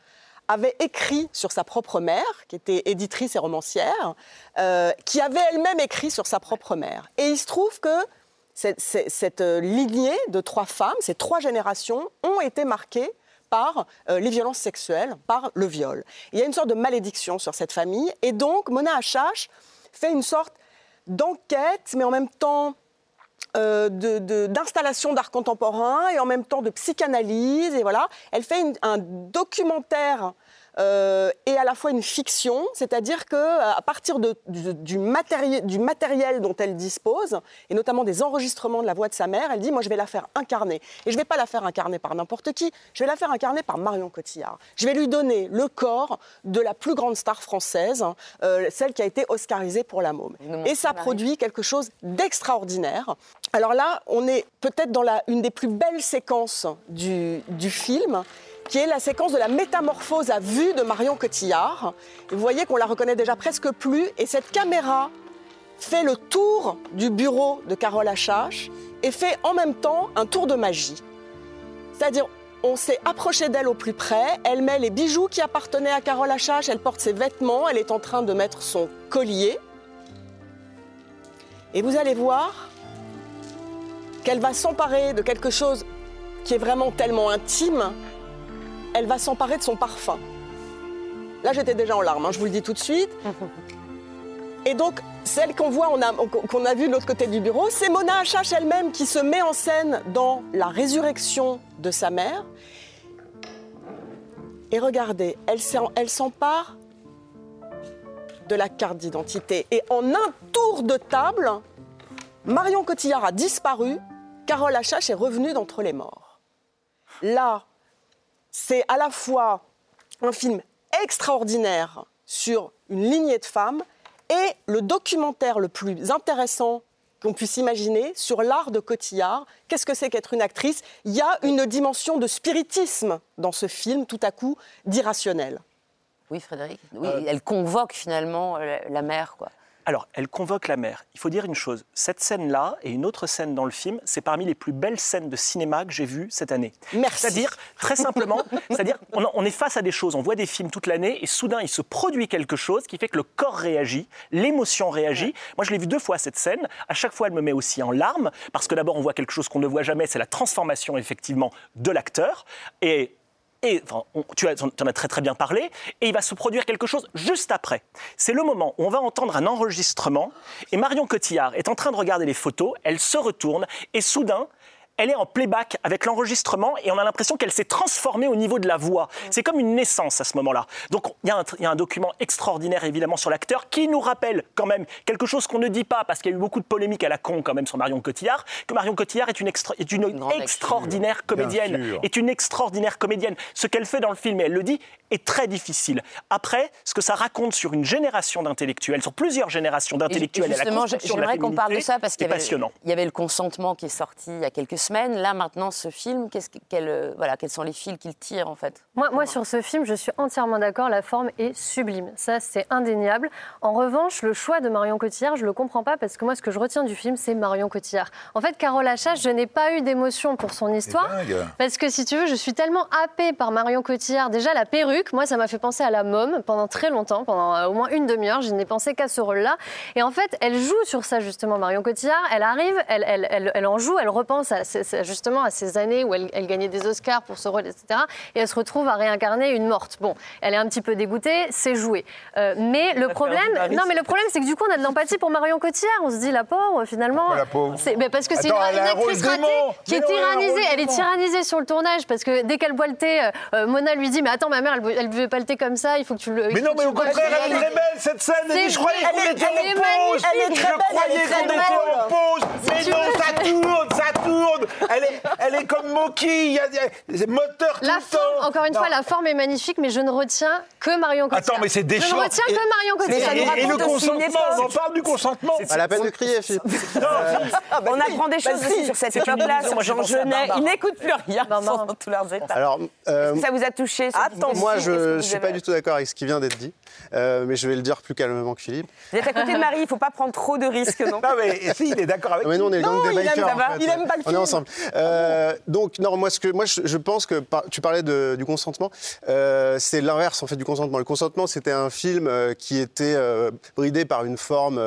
avait écrit sur sa propre mère, qui était éditrice et romancière, euh, qui avait elle-même écrit sur sa propre mère. Et il se trouve que cette, euh, lignée de trois femmes, ces trois générations, ont été marquées par euh, les violences sexuelles, par le viol. Il y a une sorte de malédiction sur cette famille, et donc Mona Achache fait une sorte d'enquête, mais en même temps euh, d'installation d'art contemporain et en même temps de psychanalyse. Et voilà, elle fait un documentaire euh, et à la fois une fiction, c'est-à-dire que euh, à partir de- du, du matériel, du matériel dont elle dispose, et notamment des enregistrements de la voix de sa mère, elle dit moi je vais la faire incarner. Et je ne vais pas la faire incarner par n'importe qui, je vais la faire incarner par Marion Cotillard. Je vais lui donner le corps de la plus grande star française, euh, celle qui a été oscarisée pour La Môme. Et ça produit quelque chose d'extraordinaire. Alors là, on est peut-être dans la, une des plus belles séquences du, du film, qui est la séquence de la métamorphose à vue de Marion Cotillard. Vous voyez qu'on la reconnaît déjà presque plus, et cette caméra fait le tour du bureau de Carole Achache et fait en même temps un tour de magie. C'est-à-dire, on s'est approché d'elle au plus près, elle met les bijoux qui appartenaient à Carole Achache, elle porte ses vêtements, elle est en train de mettre son collier. Et vous allez voir qu'elle va s'emparer de quelque chose qui est vraiment tellement intime, elle va s'emparer de son parfum. Là, j'étais déjà en larmes, hein, je vous le dis tout de suite. (laughs) Et donc, celle qu'on voit, qu'on a vue de l'autre côté du bureau, c'est Mona Achache elle-même qui se met en scène dans la résurrection de sa mère. Et regardez, elle s'empare de la carte d'identité. Et en un tour de table, Marion Cotillard a disparu, Carole Achache est revenue d'entre les morts. Là, c'est à la fois un film extraordinaire sur une lignée de femmes et le documentaire le plus intéressant qu'on puisse imaginer sur l'art de Cotillard. Qu'est-ce que c'est qu'être une actrice? Il y a une dimension de spiritisme dans ce film, tout à coup, d'irrationnel. Oui, Frédéric? Oui, Euh, elle convoque finalement la mère, quoi. Alors, elle convoque la mère. Il faut dire une chose, cette scène-là et une autre scène dans le film, c'est parmi les plus belles scènes de cinéma que j'ai vues cette année. Merci. C'est-à-dire, très simplement, (laughs) c'est-à-dire, on, on est face à des choses, on voit des films toute l'année et soudain, il se produit quelque chose qui fait que le corps réagit, l'émotion réagit. Moi, je l'ai vu deux fois cette scène. À chaque fois, elle me met aussi en larmes parce que d'abord, on voit quelque chose qu'on ne voit jamais, c'est la transformation effectivement de l'acteur. Et et on- tu en as très très bien parlé, et il va se produire quelque chose juste après. C'est le moment où on va entendre un enregistrement, et Marion Cotillard est en train de regarder les photos, elle se retourne, et soudain, elle est en playback avec l'enregistrement, et on a l'impression qu'elle s'est transformée au niveau de la voix. C'est comme une naissance à ce moment-là. Donc il y, a un tr- il y a un document extraordinaire évidemment sur l'acteur, qui nous rappelle quand même quelque chose qu'on ne dit pas, parce qu'il y a eu beaucoup de polémiques à la con quand même sur Marion Cotillard, que Marion Cotillard est une, extra- est une grande actrice. extraordinaire comédienne, est une extraordinaire comédienne. Ce qu'elle fait dans le film, et elle le dit, est très difficile. Après, ce que ça raconte sur une génération d'intellectuels, sur plusieurs générations d'intellectuels, justement, j'aimerais qu'on parle de ça parce qu'il c'est y, avait- passionnant. il y avait le consentement qui est sorti il y a quelques semaines. Là, maintenant, ce film, qu'est-ce que- quel, euh, voilà, quels sont les fils qu'il tire en fait? Moi, moi, sur ce film, je suis entièrement d'accord. La forme est sublime. Ça, c'est indéniable. En revanche, le choix de Marion Cotillard, je le comprends pas parce que moi, ce que je retiens du film, c'est Marion Cotillard. En fait, Carole Achache, je n'ai pas eu d'émotion pour son histoire. Parce que si tu veux, je suis tellement happée par Marion Cotillard. Déjà, la perruque, moi, ça m'a fait penser à la môme pendant très longtemps, pendant euh, au moins une demi-heure. Je n'ai pensé qu'à ce rôle-là. Et en fait, elle joue sur ça, justement, Marion Cotillard. Elle arrive, elle, elle, elle, elle en joue, elle repense à justement à ces années où elle, elle gagnait des Oscars pour ce rôle, etc. Et elle se retrouve à réincarner une morte. Bon, elle est un petit peu dégoûtée, c'est joué. Euh, mais le problème, non, mais le problème, c'est que du coup, on a de l'empathie pour Marion Cotillard. On se dit, la pauvre, finalement. Pourquoi la pauvre mais Parce que c'est une, une actrice ratée qui est non, tyrannisée. Elle est tyrannisée sur le tournage parce que dès qu'elle boit le thé, euh, euh, Mona lui dit, mais attends, ma mère, elle, elle buvait pas le thé comme ça, il faut que tu le. Mais non, mais au contraire, elle est très belle cette scène. Elle dit, je croyais qu'on était en pause. Je croyais qu'on était en pause. Mais non, ça tourne, ça tourne. Elle est, elle est comme Moki. Il y a, il y a- c'est moteur tout La le forme, temps. encore une Non. fois, la forme est magnifique, mais je ne retiens que Marion Cotillard. Attends, mais c'est Je déchirant. ne retiens Et- que Marion Et, Cotillard. ça nous et- et le aussi consentement, on en parle du consentement. Pas la peine de crier, Philippe. (laughs) On apprend des choses Bah, aussi si, sur cette c'est sur j'ai Jean Genet. Il n'écoute plus rien tous leurs états. Alors, euh, ça vous a touché Attends, moi, je ne suis pas du tout d'accord avec ce qui vient d'être dit, euh, mais je vais le dire plus calmement que Philippe. Vous êtes à côté de Marie, il ne faut pas prendre trop de risques, (laughs) non Non, mais si, il est d'accord avec Ah, mais nous, on est le gang Non, des il aime- bikers. il pas le film. Euh, donc, non, moi, je, pense que tu parlais du consentement. euh, c'est l'inverse, en fait, du consentement. Le consentement, c'était un film euh, qui était bridé par une forme.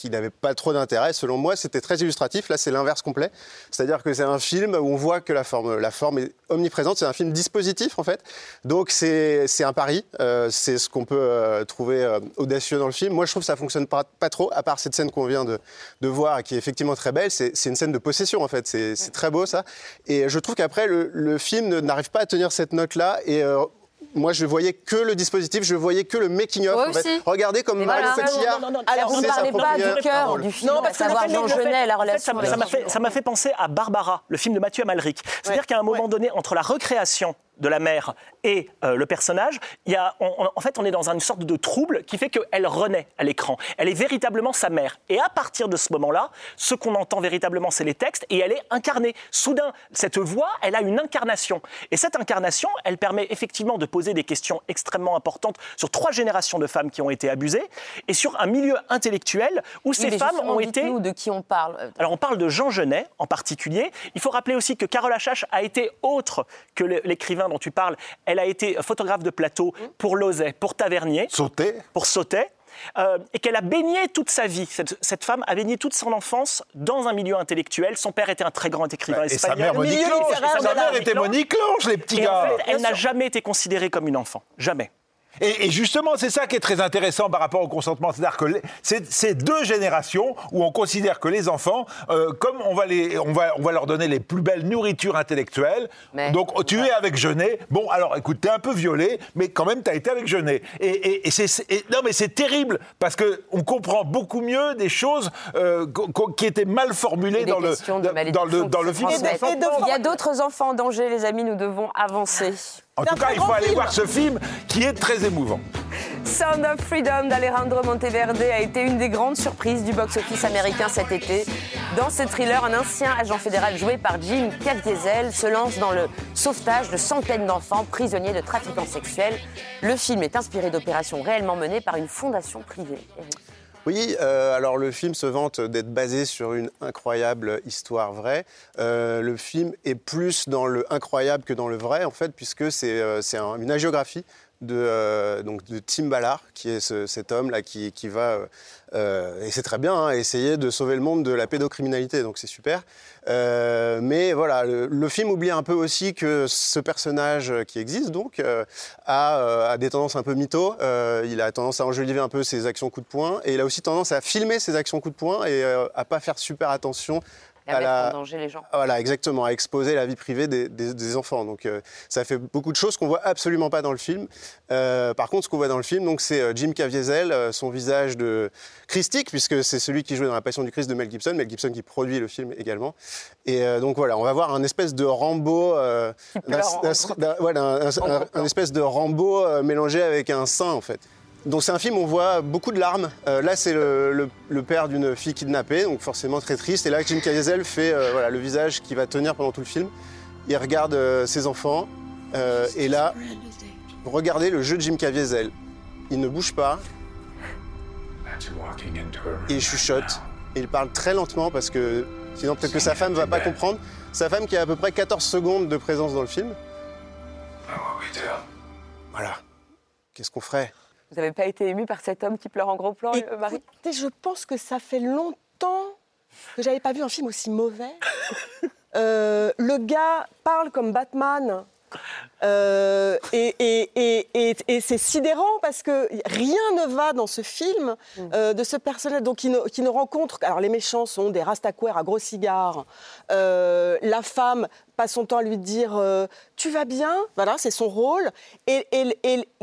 Qui n'avait pas trop d'intérêt. Selon moi, c'était très illustratif. Là, c'est l'inverse complet. C'est-à-dire que c'est un film où on voit que la forme, est omniprésente. C'est un film dispositif, en fait. Donc, c'est un pari. Euh, c'est ce qu'on peut euh, trouver euh, audacieux dans le film. Moi, je trouve que ça fonctionne pas, trop, à part cette scène qu'on vient de, voir qui est effectivement très belle. C'est une scène de possession, en fait. C'est très beau, ça. Et je trouve qu'après, le, film n'arrive pas à tenir cette note-là. Moi, je voyais que le dispositif, je voyais que le making-of. En fait. Regardez comme Mais Mario voilà. Cotillard. Non, non, non, non. Alors, vous ne parlez pas première du cœur du film, Non, parce que savoir Jean Genet et la relation ça m'a fait penser à Barbara, le film de Mathieu Amalric. C'est-à-dire qu'à un moment donné, entre la recréation de la mère et euh, le personnage, il y a, on- en fait, on est dans une sorte de trouble qui fait qu'elle renaît à l'écran. Elle est véritablement sa mère. Et à partir de ce moment-là, ce qu'on entend véritablement, c'est les textes, et elle est incarnée. Soudain, cette voix, elle a une incarnation. Et cette incarnation, elle permet effectivement de poser des questions extrêmement importantes sur trois générations de femmes qui ont été abusées, et sur un milieu intellectuel où ces Oui, femmes ont été... de qui on parle. Alors on parle de Jean Genet en particulier. Il faut rappeler aussi que Carole Achache a été autre que l'écrivain dont tu parles. Elle a été photographe de plateau pour Lozay, pour Tavernier, Sauter. pour Sautet. euh, et qu'elle a baigné toute sa vie. Cette, cette femme a baigné toute son enfance dans un milieu intellectuel. Son père était un très grand écrivain Et sa espagnol. mère, Monique Lange. Sa mère était Monique Lange, les petits Et en gars. fait, elle n'a jamais été considérée comme une enfant. Jamais. Et, et justement, c'est ça qui est très intéressant par rapport au consentement. C'est-à-dire que c'est deux générations où on considère que les enfants, euh, comme on va, les, on, va, on va leur donner les plus belles nourritures intellectuelles, Mais- donc tu es avec Genet, bon alors écoute, t'es un peu violé, mais quand même t'as été avec Genet. Et, et- et c'est- non mais c'est terrible, parce qu'on comprend beaucoup mieux des choses euh, qu- qu- qui étaient mal formulées dans le, dans, malédiction le, dans le film. Il y a d'autres enfants en danger, les amis, nous devons avancer. En tout cas, il faut aller film. voir ce film qui est très émouvant. Sound of Freedom d'Alejandro Monteverde a été une des grandes surprises du box-office américain cet été. Dans ce thriller, un ancien agent fédéral joué par Jim Caviezel se lance dans le sauvetage de centaines d'enfants prisonniers de trafiquants sexuels. Le film est inspiré d'opérations réellement menées par une fondation privée. Oui, euh, alors le film se vante d'être basé sur une incroyable histoire vraie. Euh, le film est plus dans le incroyable que dans le vrai, en fait, puisque c'est euh, une agiographie de, euh, donc de Tim Ballard, qui est ce- cet homme-là qui, va, euh, et c'est très bien, hein, essayer de sauver le monde de la pédocriminalité, donc c'est super. Euh, mais voilà, le, film oublie un peu aussi que ce personnage qui existe, donc, a, des tendances un peu mytho. Il a tendance à enjoliver un peu ses actions coup de poing, et il a aussi tendance à filmer ses actions coup de poing et à pas faire super attention à à mettre la, en danger les gens. voilà, exactement, à exposer la vie privée des, des- des enfants. Donc, euh, ça fait beaucoup de choses qu'on voit absolument pas dans le film. Euh, par contre, ce qu'on voit dans le film, donc, c'est euh, Jim Caviezel, son visage de christique, puisque c'est celui qui jouait dans La Passion du Christ de Mel Gibson, Mel Gibson qui produit le film également. Et euh, donc voilà, on va voir un espèce de Rambo, (laughs) un, un- espèce de Rambo mélangé avec un saint en fait. Donc c'est un film où on voit beaucoup de larmes. Euh, là, c'est le, le- le père d'une fille kidnappée, donc forcément très triste. Et là, Jim Caviezel fait euh, voilà, le visage qui va tenir pendant tout le film. Il regarde euh, ses enfants. et là, regardez le jeu de Jim Caviezel. Il ne bouge pas. Et il chuchote. Et il parle très lentement parce que sinon peut-être que sa femme va pas comprendre. Sa femme qui a à peu près 14 secondes de présence dans le film. Voilà. Qu'est-ce qu'on ferait? Vous n'avez pas été ému par cet homme qui pleure en gros plan, euh, Marie? Écoutez, je pense que ça fait longtemps que j'avais pas vu un film aussi mauvais. (laughs) Euh, le gars parle comme Batman. Euh, et, et- et- et- et c'est sidérant parce que rien ne va dans ce film euh, de ce personnage donc, qui, ne, qui ne rencontre. Alors, les méchants sont des rastaquaires à gros cigares. Euh, la femme passe son temps à lui dire Tu vas bien? Voilà, c'est son rôle. Et-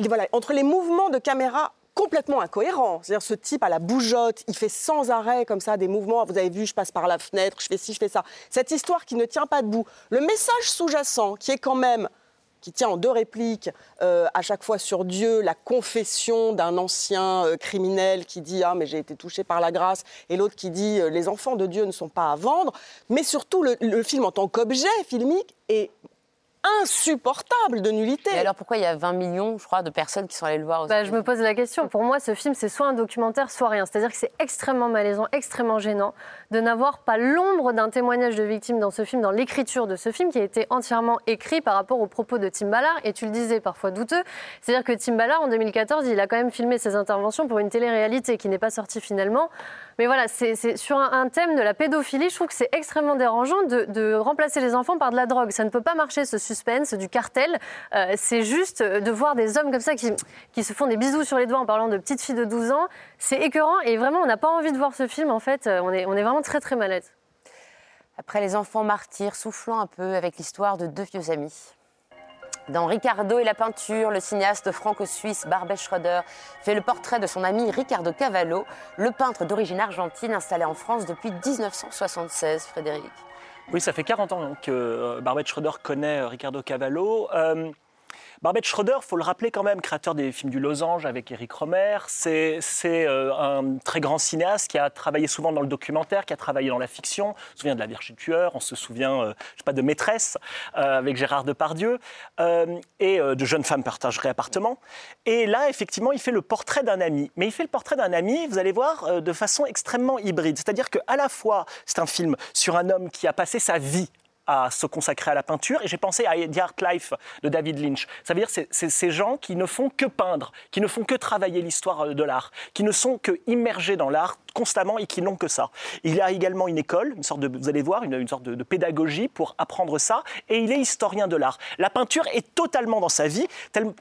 voilà, entre les mouvements de caméra complètement incohérents. C'est-à-dire ce type à la bougeotte, il fait sans arrêt comme ça des mouvements. Vous avez vu, je passe par la fenêtre, je fais ci, je fais ça. Cette histoire qui ne tient pas debout. Le message sous-jacent qui est quand même qui tient en deux répliques euh, à chaque fois sur Dieu, la confession d'un ancien euh, criminel qui dit ah mais j'ai été touché par la grâce et l'autre qui dit euh, les enfants de Dieu ne sont pas à vendre, mais surtout le, le film en tant qu'objet filmique est insupportable de nullité. Et alors pourquoi il y a 20 millions, je crois, de personnes qui sont allées le voir aux Bah, je me pose la question. Pour moi, ce film, c'est soit un documentaire, soit rien. C'est-à-dire que c'est extrêmement malaisant, extrêmement gênant de n'avoir pas l'ombre d'un témoignage de victime dans ce film, dans l'écriture de ce film, qui a été entièrement écrit par rapport aux propos de Tim Ballard. Et tu le disais, parfois douteux. C'est-à-dire que Tim Ballard, en 2014, il a quand même filmé ses interventions pour une télé-réalité qui n'est pas sortie finalement. Mais voilà, c'est sur un, thème de la pédophilie, je trouve que c'est extrêmement dérangeant de, remplacer les enfants par de la drogue. Ça ne peut pas marcher, ce suspense du cartel. Euh, c'est juste de voir des hommes comme ça qui, qui se font des bisous sur les doigts en parlant de petites filles de 12 ans. C'est écœurant et vraiment, on n'a pas envie de voir ce film. En fait, Euh, on est, on est vraiment très, très malade. Après les enfants martyrs, soufflons un peu avec l'histoire de deux vieux amis. Dans Ricardo et la peinture, le cinéaste franco-suisse Barbet Schroeder fait le portrait de son ami Ricardo Cavallo, le peintre d'origine argentine installé en France depuis 1976, Frédéric. Oui, ça fait 40 ans que euh, Barbette Schroeder connaît euh, Ricardo Cavallo. Euh, Barbette Schroeder, faut le rappeler quand même, créateur des films du Losange avec Eric Romer. C'est euh, un très grand cinéaste qui a travaillé souvent dans le documentaire, qui a travaillé dans la fiction. On se souvient de La Vierge Tueur, on se souvient, euh, je sais pas, de Maîtresse euh, avec Gérard Depardieu et de Jeunes femmes partageraient appartement. Et là, effectivement, il fait le portrait d'un ami. Mais il fait le portrait d'un ami, vous allez voir, de façon extrêmement hybride. C'est-à-dire qu'à la fois, c'est un film sur un homme qui a passé sa vie à se consacrer à la peinture. Et j'ai pensé à The Art Life de David Lynch. Ça veut dire ces gens qui ne font que peindre, qui ne font que travailler l'histoire euh, de l'art, qui ne sont que immergés dans l'art constamment et qui n'ont que ça. Il a également une école, une sorte de, vous allez voir, une, sorte de, pédagogie pour apprendre ça. Et il est historien de l'art. La peinture est totalement dans sa vie,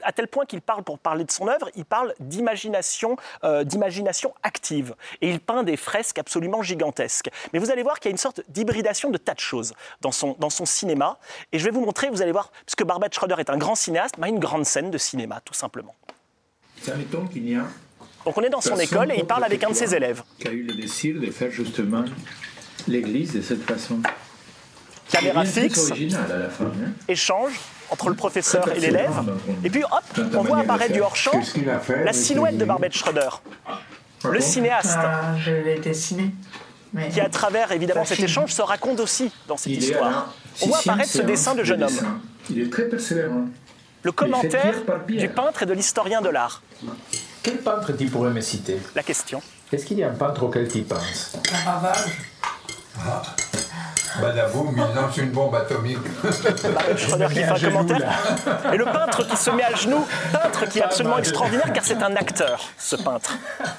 à tel point qu'il parle, pour parler de son œuvre, il parle d'imagination, euh, d'imagination active. Et il peint des fresques absolument gigantesques. Mais vous allez voir qu'il y a une sorte d'hybridation de tas de choses dans son, dans son cinéma. Et je vais vous montrer, vous allez voir, puisque Barbette Schroeder est un grand cinéaste, mais une grande scène de cinéma, tout simplement. Ça m'étonne qu'il n'y a Donc on est dans son école et il parle avec un de ses élèves. Qui a eu le désir de faire justement l'église de cette façon. Caméra fixe, très original à la fin. hein. échange entre le professeur et l'élève. Et puis hop, on voit apparaître du hors-champ la silhouette de amis Barbette Schroeder, le cinéaste. Ah, je l'ai dessiné. Mais qui à travers évidemment cet échange se raconte aussi dans cette il histoire. On voit apparaître ce dessin de jeune homme. Il est très persévérant. Le commentaire du peintre et de l'historien de l'art. Quel peintre tu pourrais me citer La question. Est-ce qu'il y a un peintre auquel tu penses Caravage. Badavoum, il lance une bombe atomique. Barbette Schroeder qui fait un commentaire. Et le peintre qui se met à genoux, peintre qui est absolument extraordinaire car c'est un acteur, ce peintre.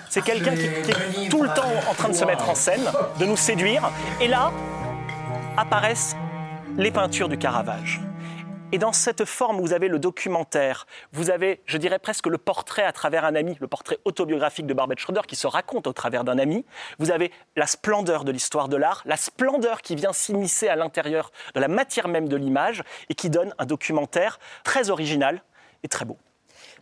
C'est quelqu'un qui, qui est tout le temps en train de se mettre en scène, de nous séduire. Et là, apparaissent les peintures du Caravage. Et dans cette forme, vous avez le documentaire, vous avez, je dirais presque le portrait à travers un ami, le portrait autobiographique de Barbette Schroeder qui se raconte au travers d'un ami. Vous avez la splendeur de l'histoire de l'art, la splendeur qui vient s'immiscer à l'intérieur de la matière même de l'image et qui donne un documentaire très original et très beau.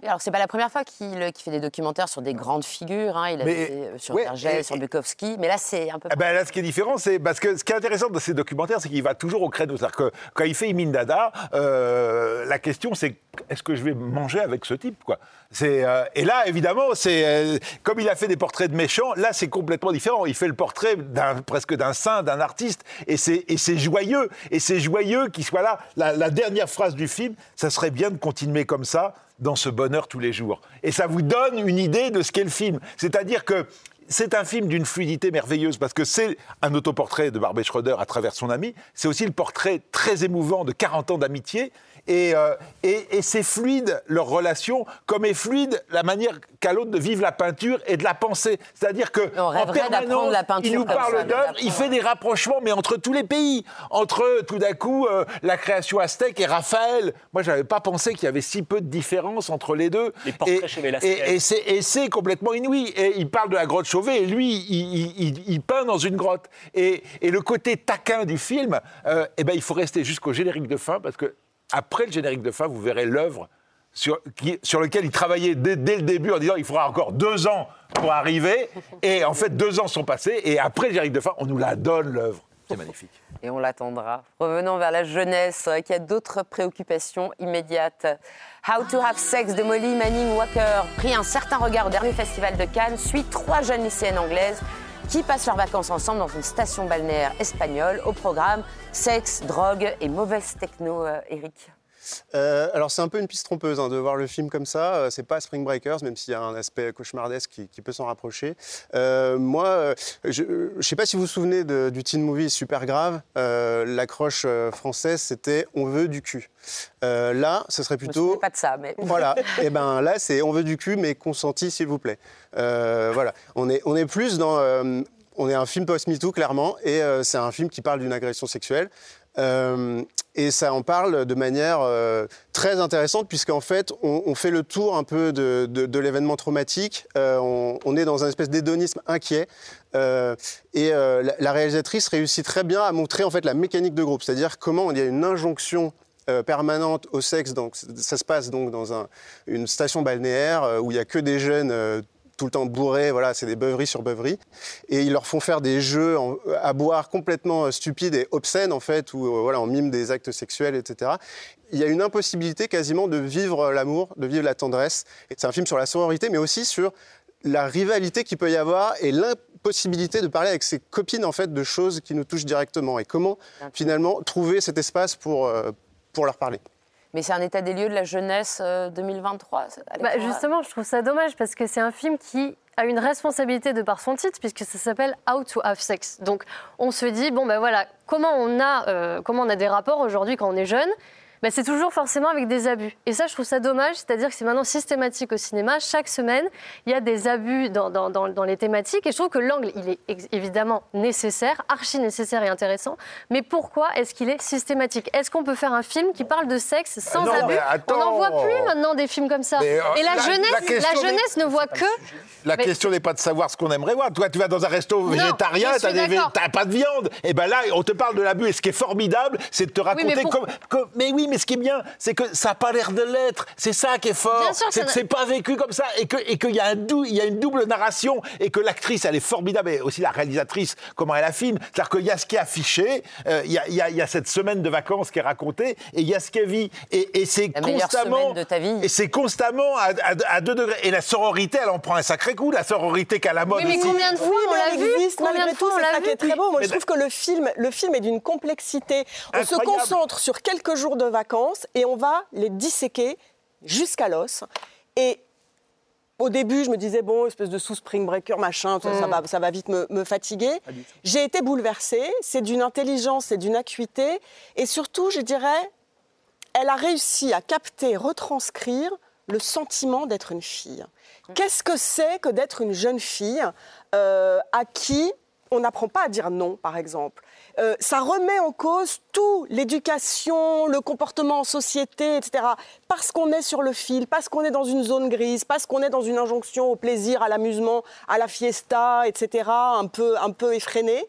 Alors, c'est pas la première fois qu'il qu'il fait des documentaires sur des grandes figures. hein. Il a Mais- fait euh, sur ouais, Vergès, et- sur Bukowski. Mais là, c'est un peu. Eh ben là, ce qui est différent, c'est parce que ce qui est intéressant dans ces documentaires, c'est qu'il va toujours au créneau. C'est-à-dire que quand il fait Imin Dada, euh, la question c'est est-ce que je vais manger avec ce type quoi? Euh, et là évidemment c'est euh, comme il a fait des portraits de méchants, là c'est complètement différent. Il fait le portrait presque d'un saint, d'un artiste, et c'est et c'est joyeux et c'est joyeux qu'il soit là. La, la dernière phrase du film, ça serait bien de continuer comme ça dans ce bonheur tous les jours. Et ça vous donne une idée de ce qu'est le film. C'est-à-dire que c'est un film d'une fluidité merveilleuse parce que c'est un autoportrait de Barbet Schroeder à travers son ami. C'est aussi le portrait très émouvant de 40 ans d'amitié. Et, euh, et, et c'est fluide leur relation, comme est fluide la manière qu'a l'autre de vivre la peinture et de la penser. C'est-à-dire que On en permanence, la peinture il nous parle mais d'œuvres, il fait des rapprochements, mais entre tous les pays, entre tout d'un coup euh, la création aztèque et Raphaël. Moi, j'avais pas pensé qu'il y avait si peu de différence entre les deux. Les portraits et, chez Velasquez. et- et c'est et c'est complètement inouï. Et il parle de la grotte Chauvet et lui, il, il- il- il peint dans une grotte. Et, et le côté taquin du film, euh, eh ben, il faut rester jusqu'au générique de fin parce que après le générique de fin, vous verrez l'œuvre sur, qui- sur lequel il travaillait dès, dès le début en disant il faudra encore deux ans pour arriver. Et en fait, deux ans sont passés. Et après le générique de fin, on nous la donne, l'œuvre. C'est magnifique. Et on l'attendra. Revenons vers la jeunesse, euh, qui a d'autres préoccupations immédiates. How to Have Sex de Molly Manning Walker, pris un certain regard au dernier festival de Cannes, suit trois jeunes lycéennes anglaises qui passent leurs vacances ensemble dans une station balnéaire espagnole. Au programme, sexe, drogue et mauvaise techno, euh, Eric. Euh, alors c'est un peu une piste trompeuse hein, de voir le film comme ça. Euh, c'est pas Spring Breakers, même s'il y a un aspect cauchemardesque qui, qui peut s'en rapprocher. Euh, moi, je ne sais pas si vous vous souvenez de- du teen movie Super Grave. Euh, L'accroche française, c'était On veut du cul. Là, ce serait Je plutôt souviens pas de ça, mais... (laughs) voilà. Et ben là, c'est on veut du cul, mais consenti, s'il vous plaît. Voilà. On est, on est plus dans. on est un film post-MeToo, clairement, et euh, c'est un film qui parle d'une agression sexuelle. Euh, et ça en parle de manière euh, très intéressante, puisqu'en fait, on, fait le tour un peu de, de- l'événement traumatique. Euh, on, est dans un espèce d'hédonisme inquiet. Et la, réalisatrice réussit très bien à montrer en fait la mécanique de groupe, c'est-à-dire comment il y a une injonction permanente au sexe. Donc, ça se passe donc dans un- une station balnéaire où il y a que des jeunes tout le temps bourrés. Voilà, c'est des beuveries sur beuveries. Et ils leur font faire des jeux en- à boire complètement euh, stupides et obscènes en fait, où euh, voilà, on mime des actes sexuels, etc. Il y a une impossibilité quasiment de vivre l'amour, de vivre la tendresse. C'est un film sur la sororité, mais aussi sur la rivalité qu'il peut y avoir et l'impossibilité de parler avec ses copines en fait de choses qui nous touchent directement et comment finalement trouver cet espace pour, euh, pour leur parler. Mais c'est un état des lieux de la jeunesse euh, 2023 Bah, Alexandra justement, je trouve ça dommage parce que c'est un film qui a une responsabilité de par son titre puisque ça s'appelle How to Have Sex. Donc on se dit bon ben voilà comment on a euh, comment on a des rapports aujourd'hui quand on est jeune. Ben, c'est toujours forcément avec des abus. Et ça, je trouve ça dommage, c'est-à-dire que c'est maintenant systématique au cinéma. Chaque semaine, il y a des abus dans, dans- dans- dans les thématiques. Et je trouve que l'angle, il est évidemment nécessaire, archi nécessaire et intéressant. Mais pourquoi est-ce qu'il est systématique? Est-ce qu'on peut faire un film qui parle de sexe sans non, abus? mais On n'en voit plus maintenant des films comme ça. Mais, euh, et la, la- jeunesse, la jeunesse ne voit que. La Mais- question n'est pas de savoir ce qu'on aimerait voir. Toi, tu vas dans un resto végétarien, d'accord. t'as pas de viande. Et ben là, on te parle de l'abus. Et ce qui est formidable, c'est de te raconter mais pour- comme, comme- Mais oui, mais ce qui est bien, c'est que ça n'a pas l'air de l'être. C'est ça qui est fort. Bien sûr que C'est que c'est pas vécu comme ça et que et qu'il y a un dou- il y a une double narration et que l'actrice, elle est formidable et aussi la réalisatrice, comment elle filme. C'est-à-dire qu'il y a ce qui est affiché, euh, il y, a, il y a- il y a cette semaine de vacances qui est racontée et il y a ce qu'elle vit. Et, et c'est constamment semaine de ta vie. et c'est constamment à, à- à deux degrés. Et la sororité, elle en prend un sacré coup. La sororité qu'à la mode Oui, mais aussi. combien de fois Oui, on mais l'a elle vu existe Combien malgré de tout, fois on l'a vu est très beau. Moi, Mais je trouve que le film, le film est d'une complexité. On se concentre sur quelques jours de vacances et on va les disséquer jusqu'à l'os. Et au début, je me disais, bon, espèce de sous-spring breaker, machin, ça, Mm. ça va, ça va vite me, me fatiguer. J'ai été bouleversée. C'est d'une intelligence et d'une acuité. Et surtout, je dirais, elle a réussi à capter, retranscrire le sentiment d'être une fille. Qu'est-ce que c'est que d'être une jeune fille euh, à qui on n'apprend pas à dire non, par exemple? Euh, Ça remet en cause tout, l'éducation, le comportement en société, etc. Parce qu'on est sur le fil, parce qu'on est dans une zone grise, parce qu'on est dans une injonction au plaisir, à l'amusement, à la fiesta, etc., un peu, un peu effrénée.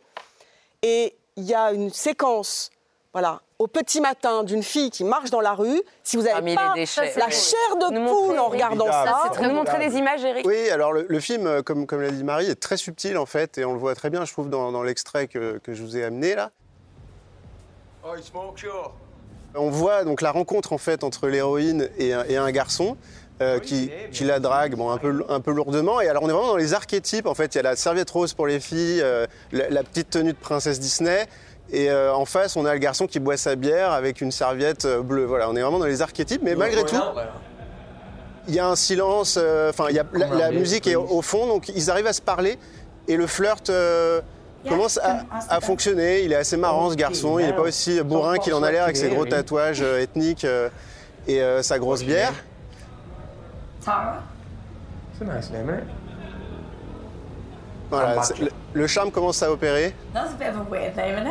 Et il y a une séquence, voilà, au petit matin d'une fille qui marche dans la rue. Si vous Parmi n'avez pas les déchets. la Oui. chair de Nous poule montrer- en regardant ça, C'est très montrer des images, Eric. Oui, alors le, le film, euh, comme, comme l'a dit Marie, est très subtil en fait, et on le voit très bien, je trouve, dans, dans l'extrait que, que je vous ai amené là. On voit donc la rencontre en fait entre l'héroïne et, un- et un garçon. euh, qui, qui la drague bon, un, peu, un peu lourdement. Et alors, on est vraiment dans les archétypes. En fait, il y a la serviette rose pour les filles, euh, la, la petite tenue de princesse Disney. Et euh, en face, on a le garçon qui boit sa bière avec une serviette euh, bleue. Voilà, on est vraiment dans les archétypes. Mais malgré tout, il y a un silence, euh, enfin, la, la musique est au, fond, donc ils arrivent à se parler. Et le flirt euh, commence à, à fonctionner. Il est assez marrant, ce garçon. Il n'est pas aussi bourrin qu'il en a l'air avec ses gros tatouages euh, ethniques euh, et euh, sa grosse bière. Tara. It's a nice name, right? Voilà, le, le charme commence à opérer.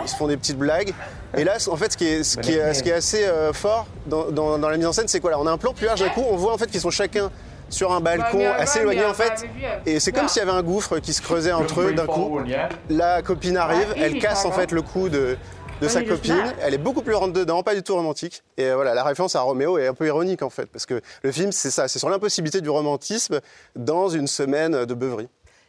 Ils se font des petites blagues. Et là, en fait, ce qui est, ce qui est, ce qui est assez euh, fort dans, dans- dans la mise en scène, c'est quoi là? On a un plan plus large d'un coup, on voit en fait qu'ils sont chacun sur un balcon assez éloigné en fait. Et c'est comme s'il y avait un gouffre qui se creusait entre eux d'un coup. La copine arrive, elle casse en fait le cou de, de sa copine. Elle est beaucoup plus rentre dedans, pas du tout romantique. Et voilà, la référence à Roméo est un peu ironique en fait, parce que le film, c'est ça, c'est sur l'impossibilité du romantisme dans une semaine de beuverie.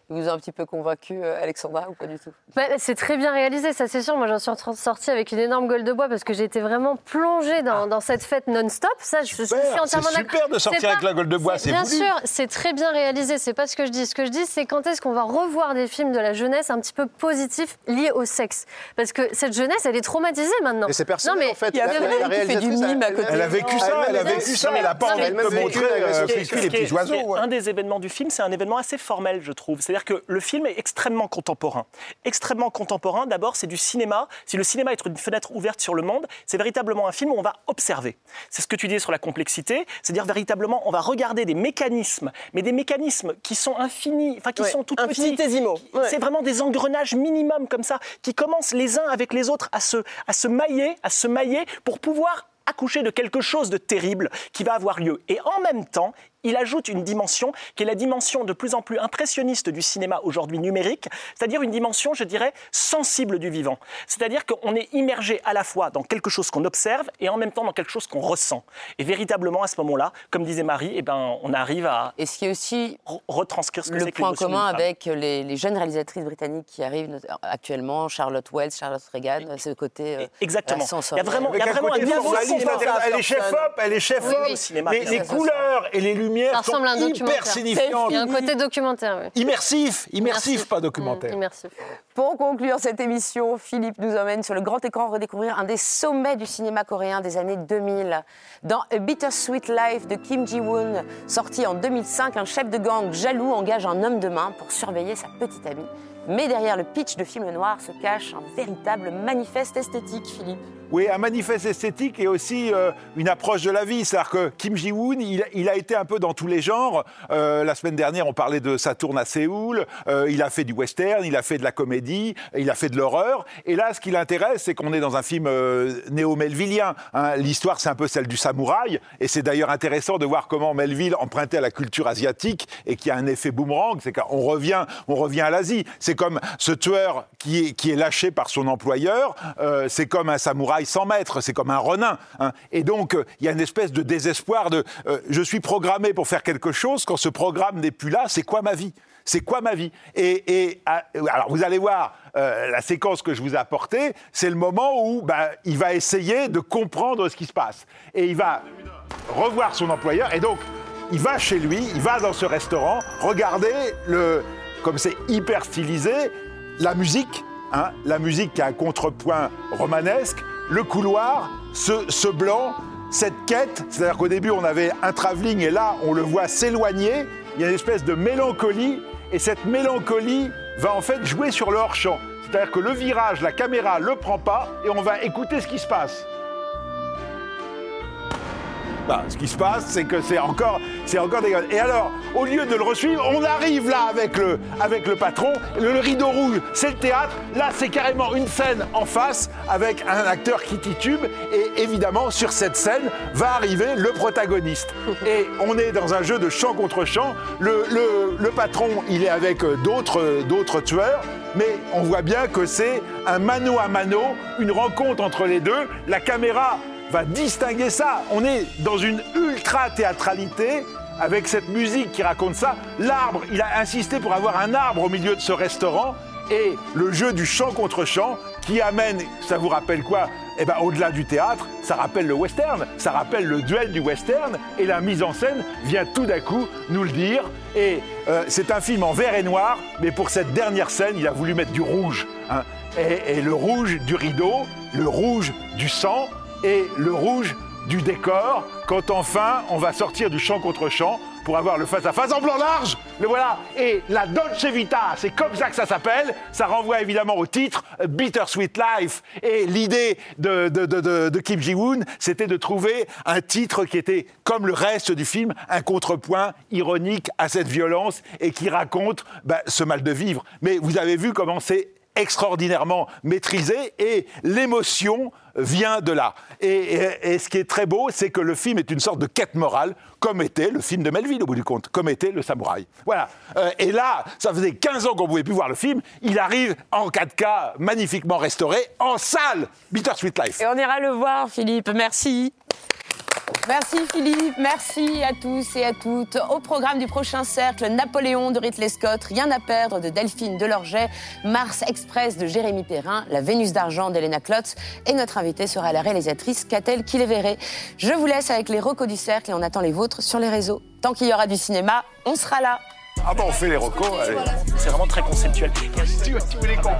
Il vous a un petit peu convaincu, euh, Alexandra, ou pas du tout? Bah, c'est très bien réalisé, ça c'est sûr. Moi j'en suis sortie avec une énorme gueule de bois parce que j'ai été vraiment plongée dans, dans cette fête non-stop. Ça, je, je suis Super, entièrement c'est d'accord. super de sortir C'est avec la gueule de bois, c'est Bien voulu. sûr, c'est très bien réalisé, c'est pas ce que je dis. Ce que je dis, c'est quand est-ce qu'on va revoir des films de la jeunesse un petit peu positifs liés au sexe. Parce que cette jeunesse, elle est traumatisée maintenant. Et c'est mais en fait. il y a la qui fait du mime à elle- côté. Elle a vécu ça, elle a vécu ça, ça. elle a pas envie mais de montrer les petits oiseaux. Un des événements du film, c'est un événement assez formel, je trouve. C'est-à-dire que le film est extrêmement contemporain. Extrêmement contemporain, d'abord, c'est du cinéma. Si le cinéma est une fenêtre ouverte sur le monde, c'est véritablement un film où on va observer. C'est ce que tu dis sur la complexité, c'est-à-dire véritablement, on va regarder des mécanismes, mais des mécanismes qui sont infinis, enfin qui Ouais, sont tout petits. Ouais. C'est vraiment des engrenages minimum comme ça, qui commencent les uns avec les autres à se, à se mailler, à se mailler pour pouvoir accoucher de quelque chose de terrible qui va avoir lieu. Et en même temps, il ajoute une dimension qui est la dimension de plus en plus impressionniste du cinéma aujourd'hui numérique, c'est-à-dire une dimension, je dirais, sensible du vivant. C'est-à-dire qu'on est immergé à la fois dans quelque chose qu'on observe et en même temps dans quelque chose qu'on ressent. Et véritablement, à ce moment-là, comme disait Marie, eh ben, on arrive à Et ce qui est aussi re- retranscrire ce que le point commun avec les, les jeunes réalisatrices britanniques qui arrivent actuellement, Charlotte Wells, Charlotte Reagan, ce côté euh, Exactement. Il y a vraiment- il y a vraiment un c'est-à-dire, Elle est chef-op, elle est Oui, chef-op. oui. Cinéma, Les, couleurs et les Ça lumières sont ressemble à un hyper documentaire. signifiantes. Il y a un côté documentaire, oui. Immersif, immersif, Immersif. pas documentaire. Mmh, immersif. Pour conclure cette émission, Philippe nous emmène sur le grand écran redécouvrir un des sommets du cinéma coréen des années 2000. Dans A Bittersweet Life de Kim Ji-woon, sorti en 2005, un chef de gang jaloux engage un homme de main pour surveiller sa petite amie. Mais derrière le pitch de film noir se cache un véritable manifeste esthétique, Philippe. Oui, un manifeste esthétique et aussi euh, une approche de la vie. C'est-à-dire que Kim Ji-woon, il, a été un peu dans tous les genres. Euh, la semaine dernière, on parlait de sa tourne à Séoul. Euh, il a fait du western, il a fait de la comédie, il a fait de l'horreur. Et là, ce qui l'intéresse, c'est qu'on est dans un film néo-melvillien. hein. L'histoire, c'est un peu celle du samouraï. Et c'est d'ailleurs intéressant de voir comment Melville empruntait à la culture asiatique et qui a un effet boomerang. C'est qu'on revient, on revient à l'Asie. C'est comme ce tueur qui est, lâché par son employeur. C'est comme un samouraï sans maître. C'est comme un renin. hein. Et donc, euh, il y a une espèce de désespoir de euh, je suis programmé pour faire quelque chose. Quand ce programme n'est plus là, c'est quoi ma vie? C'est quoi ma vie? Et, ah, alors vous allez voir euh, la séquence que je vous ai apportée, c'est le moment où bah, il va essayer de comprendre ce qui se passe et il va revoir son employeur et donc il va chez lui, il va dans ce restaurant, regardez le comme c'est hyper stylisé, la musique, hein, la musique qui a un contrepoint romanesque, le couloir, ce, blanc, cette quête, c'est-à-dire qu'au début on avait un travelling et là on le voit s'éloigner, il y a une espèce de mélancolie et cette mélancolie va en fait jouer sur le hors-champ. C'est-à-dire que le virage, la caméra le prend pas et on va écouter ce qui se passe. Bah, ce qui se passe, c'est que c'est encore, c'est encore dégueulasse. Et alors, au lieu de le resuivre, on arrive là avec le, avec le patron. Le, le rideau rouge, c'est le théâtre. Là, c'est carrément une scène en face avec un acteur qui titube. Et évidemment, sur cette scène va arriver le protagoniste. (laughs) Et on est dans un jeu de champ contre champ. Le, le- le patron, il est avec euh, d'autres, d'autres tueurs. Mais on voit bien que c'est un mano à mano, une rencontre entre les deux. La caméra va distinguer ça. On est dans une ultra théâtralité avec cette musique qui raconte ça. L'arbre, il a insisté pour avoir un arbre au milieu de ce restaurant et le jeu du chant contre chant qui amène, ça vous rappelle quoi? Eh ben au-delà du théâtre, ça rappelle le western, ça rappelle le duel du western et la mise en scène vient tout d'un coup nous le dire. Et euh, c'est un film en vert et noir, mais pour cette dernière scène, il a voulu mettre du rouge. hein. Et, et le rouge du rideau, le rouge du sang et le rouge du décor quand enfin on va sortir du champ contre champ pour avoir le face-à-face en blanc large. Le voilà. Et la Dolce Vita, c'est comme ça que ça s'appelle. Ça renvoie évidemment au titre Bittersweet Life. Et l'idée de, de, de, de Kim Ji-woon, c'était de trouver un titre qui était, comme le reste du film, un contrepoint ironique à cette violence et qui raconte bah, ce mal de vivre. Mais vous avez vu comment c'est extraordinairement maîtrisé et l'émotion vient de là. Et, ce qui est très beau, c'est que le film est une sorte de quête morale, comme était le film de Melville au bout du compte, comme était Le Samouraï. Voilà. Euh, et là, ça faisait 15 ans qu'on ne pouvait plus voir le film. Il arrive en 4K, magnifiquement restauré, en salle. Bittersweet Life. Et on ira le voir, Philippe. Merci. Merci Philippe, merci à tous et à toutes. Au programme du prochain cercle, Napoléon de Ridley Scott, Rien à perdre de Delphine Delorget, Mars Express de Jérémy Perrin, La Vénus d'argent d'Elena Klotz et notre invitée sera la réalisatrice Catel Kiléveré. Je vous laisse avec les recos du cercle et on attend les vôtres sur les réseaux. Tant qu'il y aura du cinéma, on sera là. Ah bon, on fait les recos, C'est vraiment très conceptuel.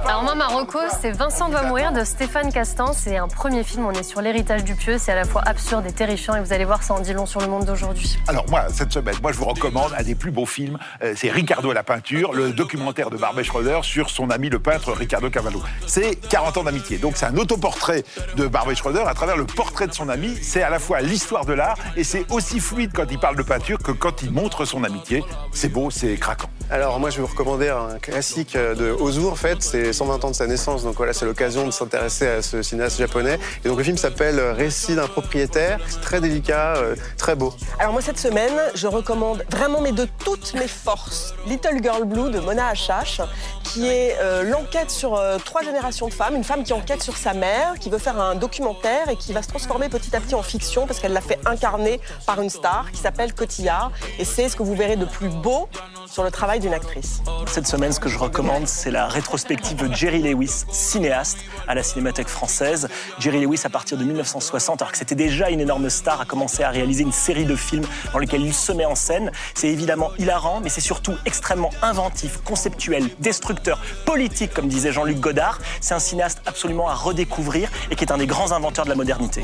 Alors moi, ma reco, c'est Vincent doit mourir de Stéphane Castan. C'est un premier film, on est sur l'héritage du pieux. C'est à la fois absurde et terrifiant et vous allez voir, ça en dit long sur le monde d'aujourd'hui. Alors moi, cette semaine, moi je vous recommande un des plus beaux films. Euh, c'est Ricardo à la peinture, le documentaire de Barbet Schroeder sur son ami le peintre Ricardo Cavallo. C'est 40 ans d'amitié. Donc c'est un autoportrait de Barbet Schroeder à travers le portrait de son ami. C'est à la fois l'histoire de l'art et c'est aussi fluide quand il parle de peinture que quand il montre son amitié. C'est beau, c'est craquant. Alors moi je vais vous recommander un classique de Ozu en fait, c'est 120 ans de sa naissance, donc voilà c'est l'occasion de s'intéresser à ce cinéaste japonais. Et donc le film s'appelle Récit d'un propriétaire, c'est très délicat, euh, très beau. Alors moi cette semaine je recommande vraiment mais de toutes mes forces Little Girl Blue de Mona Achache, qui est euh, l'enquête sur euh, trois générations de femmes, une femme qui enquête sur sa mère, qui veut faire un documentaire et qui va se transformer petit à petit en fiction parce qu'elle l'a fait incarner par une star qui s'appelle Cotillard. Et c'est ce que vous verrez de plus beau sur le travail d'une actrice. Cette semaine, ce que je recommande, c'est la rétrospective de Jerry Lewis, cinéaste à la Cinémathèque française. Jerry Lewis, à partir de 1960, alors que c'était déjà une énorme star, a commencé à réaliser une série de films dans lesquels il se met en scène. C'est évidemment hilarant, mais c'est surtout extrêmement inventif, conceptuel, destructeur, politique, comme disait Jean-Luc Godard. C'est un cinéaste absolument à redécouvrir et qui est un des grands inventeurs de la modernité.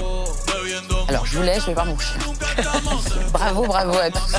Alors je vous laisse, je vais voir mon chien. (laughs) bravo, bravo à tous.